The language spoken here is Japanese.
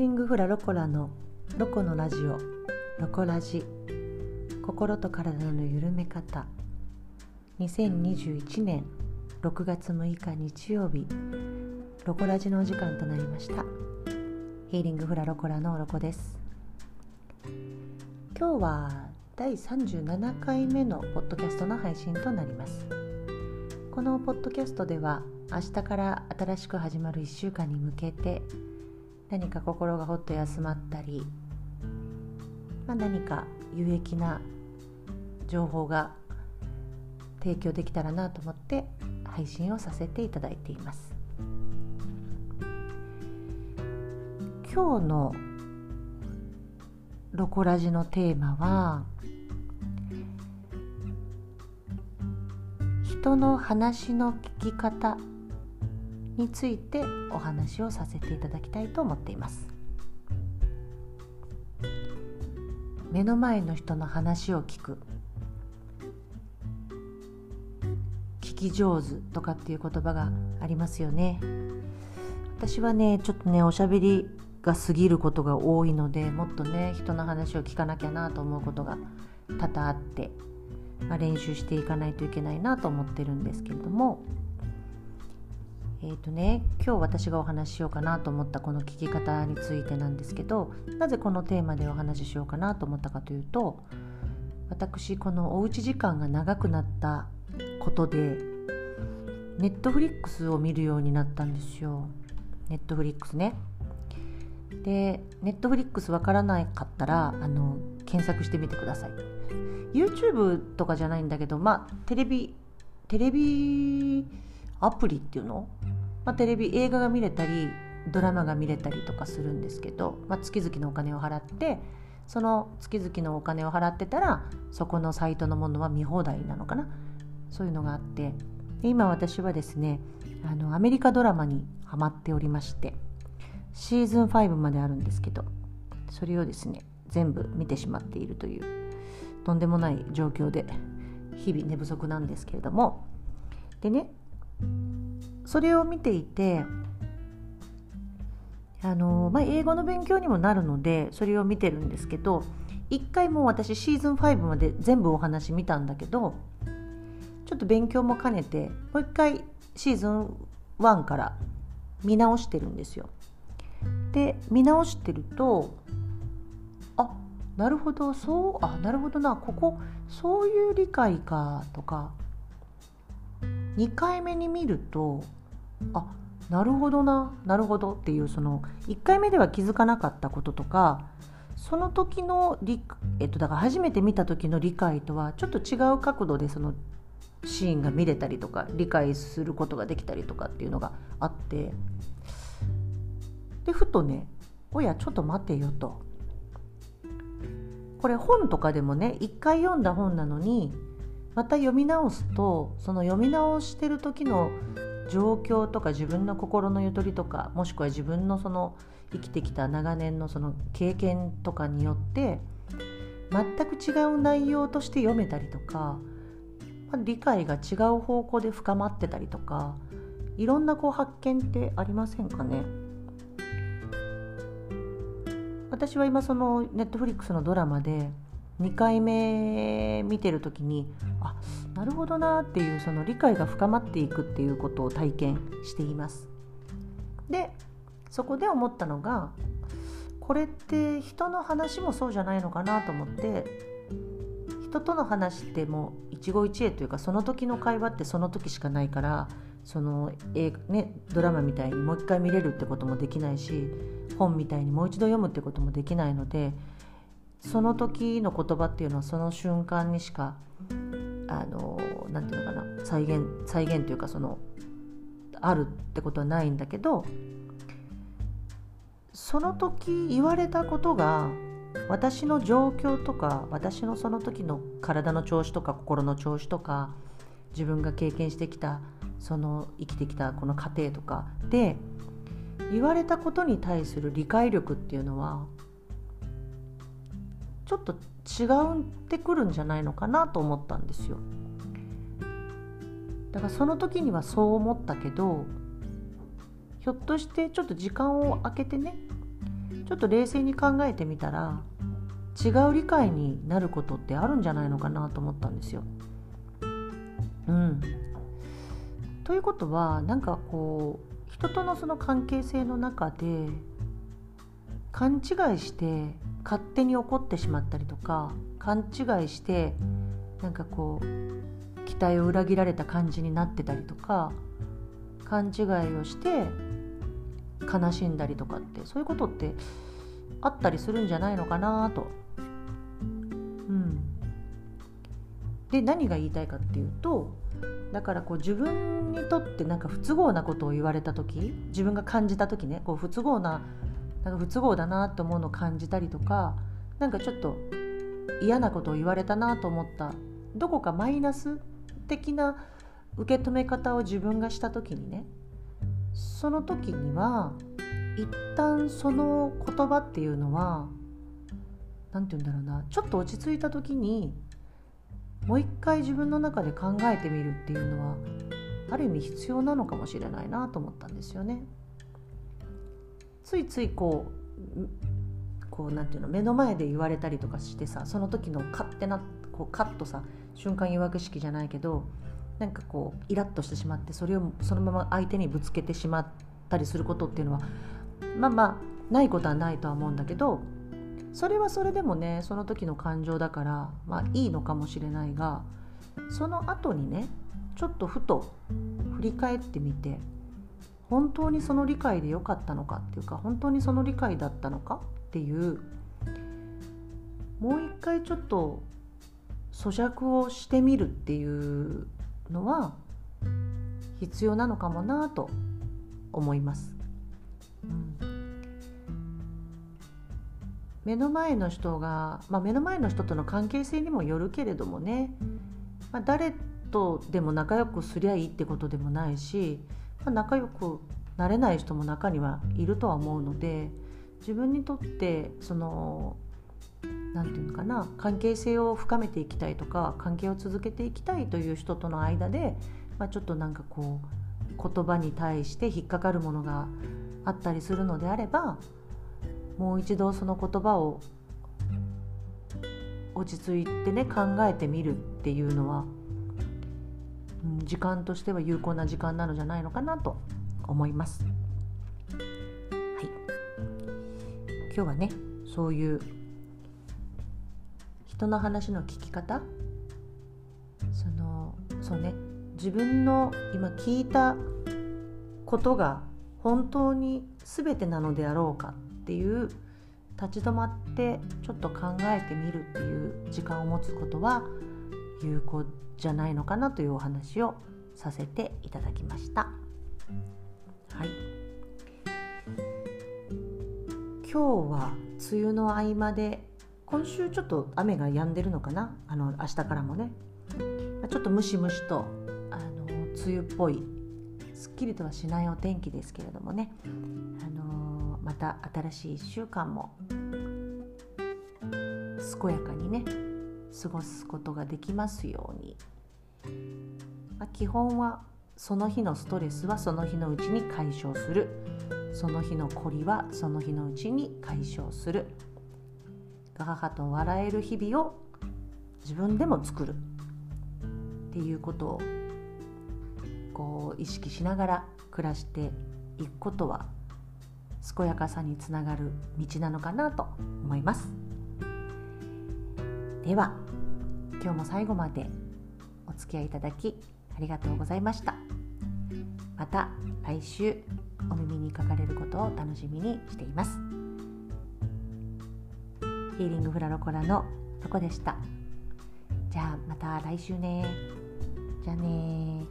リングフラロコラのロコのラジオロコラジ。心と体の緩め方。2021年6月6日日曜日。ロコラジのお時間となりました。ヒーリングフラロコラのロコです。今日は第37回目のポッドキャストの配信となります。このポッドキャストでは明日から新しく始まる1週間に向けて何か心がほっと休まったり、まあ、何か有益な情報が提供できたらなと思って配信をさせていただいています。今日のロコラジのテーマは人の話の聞き方についてお話をさせていただきたいと思っています。目の前の人の話を聞く。聞き上手とかっていう言葉がありますよね。私はねちょっとねおしゃべりが過ぎることが多いのでもっとね人の話を聞かなきゃなと思うことが多々あって、まあ、練習していかないといけないなと思ってるんですけれども。えーとね、今日私がお話ししようかなと思ったこの聞き方についてなんですけどなぜこのテーマでお話ししようかなと思ったかというと私このおうち時間が長くなったことでネットフリックスを見るようになったんですよ。ネットフリックスね。でネットフリックスわからなかったらあの検索してみてください。YouTube とかじゃないんだけどまあテレビテレビアプリっていうの、まあ、テレビ映画が見れたりドラマが見れたりとかするんですけど、まあ、月々のお金を払ってその月々のお金を払ってたらそこのサイトのものは見放題なのかな。そういうのがあって今私はですねあのアメリカドラマにハマっておりましてシーズン5まであるんですけどそれをですね全部見てしまっているというとんでもない状況で日々寝不足なんですけれども。でねそれを見ていてあの、まあ、英語の勉強にもなるのでそれを見てるんですけど一回もう私シーズン5まで全部お話見たんだけどちょっと勉強も兼ねてもう一回シーズン1から見直してるんですよ。で見直してるとあなるほどそうあなるほどなここそういう理解かとか2回目に見るとあなるほどななるほどっていうその1回目では気づかなかったこととかその時の理、えっと、だから初めて見た時の理解とはちょっと違う角度でそのシーンが見れたりとか理解することができたりとかっていうのがあってでふとね「おやちょっと待てよ」と。これ本とかでもね一回読んだ本なのにまた読み直すとその読み直してる時の状況とか自分の心のゆとりとかもしくは自分のその生きてきた長年のその経験とかによって全く違う内容として読めたりとか、まあ、理解が違う方向で深まってたりとかいろんなこう発見ってありませんかね？私は今そのネットフリックスのドラマで2回目見てる時にあなるほどなっていうその理解が深まっていくっていうことを体験しています。でそこで思ったのがこれって人の話もそうじゃないのかなと思って人との話ってもう一期一会というかその時の会話ってその時しかないからその映画、ね、ドラマみたいにもう一回見れるってこともできないし本みたいにもう一度読むってこともできないのでその時の言葉っていうのはその瞬間にしかあのなていうのかな。再現再現というかそのあるってことはないんだけどその時言われたことが私の状況とか私のその時の体の調子とか心の調子とか自分が経験してきたその生きてきたこの過程とかで言われたことに対する理解力っていうのはちょっと違うってくるんじゃないのかなと思ったんですよ。だからその時にはそう思ったけどひょっとしてちょっと時間を空けてねちょっと冷静に考えてみたら違う理解になることってあるんじゃないのかなと思ったんですよ。うん、ということはなんかこう人とのその関係性の中で勘違いして勝手に怒ってしまったりとか勘違いしてなんかこう期待を裏切られた感じになってたりとか勘違いをして悲しんだりとかってそういうことってあったりするんじゃないのかなと。うん、で何が言いたいかっていうとだからこう自分にとってなんか不都合なことを言われた時自分が感じた時ねこう不都合ななんか不都合だなと思うのを感じたりとかなんかちょっと嫌なことを言われたなと思ったどこかマイナス的な受け止め方を自分がした時にねその時には一旦その言葉っていうのは何て言うんだろうなちょっと落ち着いた時にもう一回自分の中で考えてみるっていうのはある意味必要なのかもしれないなと思ったんですよね。ついついこうこうなんていうの目の前で言われたりとかしてさその時の勝手なこうカッとさ瞬間誘惑式じゃないけどなんかこうイラッとしてしまってそれをそのまま相手にぶつけてしまったりすることっていうのはまあまあないことはないとは思うんだけどそれはそれでもねその時の感情だからまあいいのかもしれないがその後にねちょっとふと振り返ってみて本当にその理解でよかったのかっていうか本当にその理解だったのかっていうもう一回ちょっと咀嚼をしてみるっていうのは必要なのかもなと思います。うん、目の前の人が、まあ、目の前の人との関係性にもよるけれどもね、まあ、誰とでも仲良くすりゃいいってことでもないしま、仲良くなれない人も中にはいるとは思うので自分にとってその何て言うのかな関係性を深めていきたいとか関係を続けていきたいという人との間で、まあ、ちょっとなんかこう言葉に対して引っかかるものがあったりするのであればもう一度その言葉を落ち着いてね考えてみるっていうのは時間としては有効な時間なのじゃないのかなと思います。はい、今日はねそういう人の話の聞き方。そのそうね。自分の今聞いたことが本当に全てなのであろうかっていう立ち止まってちょっと考えてみるっていう時間を持つことは有効じゃないのかなというお話をさせていただきました。はい、今日は梅雨の合間で今週ちょっと雨が止んでるのかな？あの明日からもね。ちょっとムシムシとあの梅雨っぽい。すっきりとはしないお天気ですけれどもね、あのまた新しい1週間も健やかにね過ごすことができますように、まあ、基本はその日のストレスはその日のうちに解消する。その日の懲りはその日のうちに解消する。ガハハと笑える日々を自分でも作る。っていうことをこう意識しながら暮らしていくことは健やかさにつながる道なのかなと思います。では今日も最後までお付き合いいただきありがとうございました。また来週お耳にかかれることを楽しみにしています。ヒーリングフラロコラのとこでしたじゃあまた来週ねじゃあね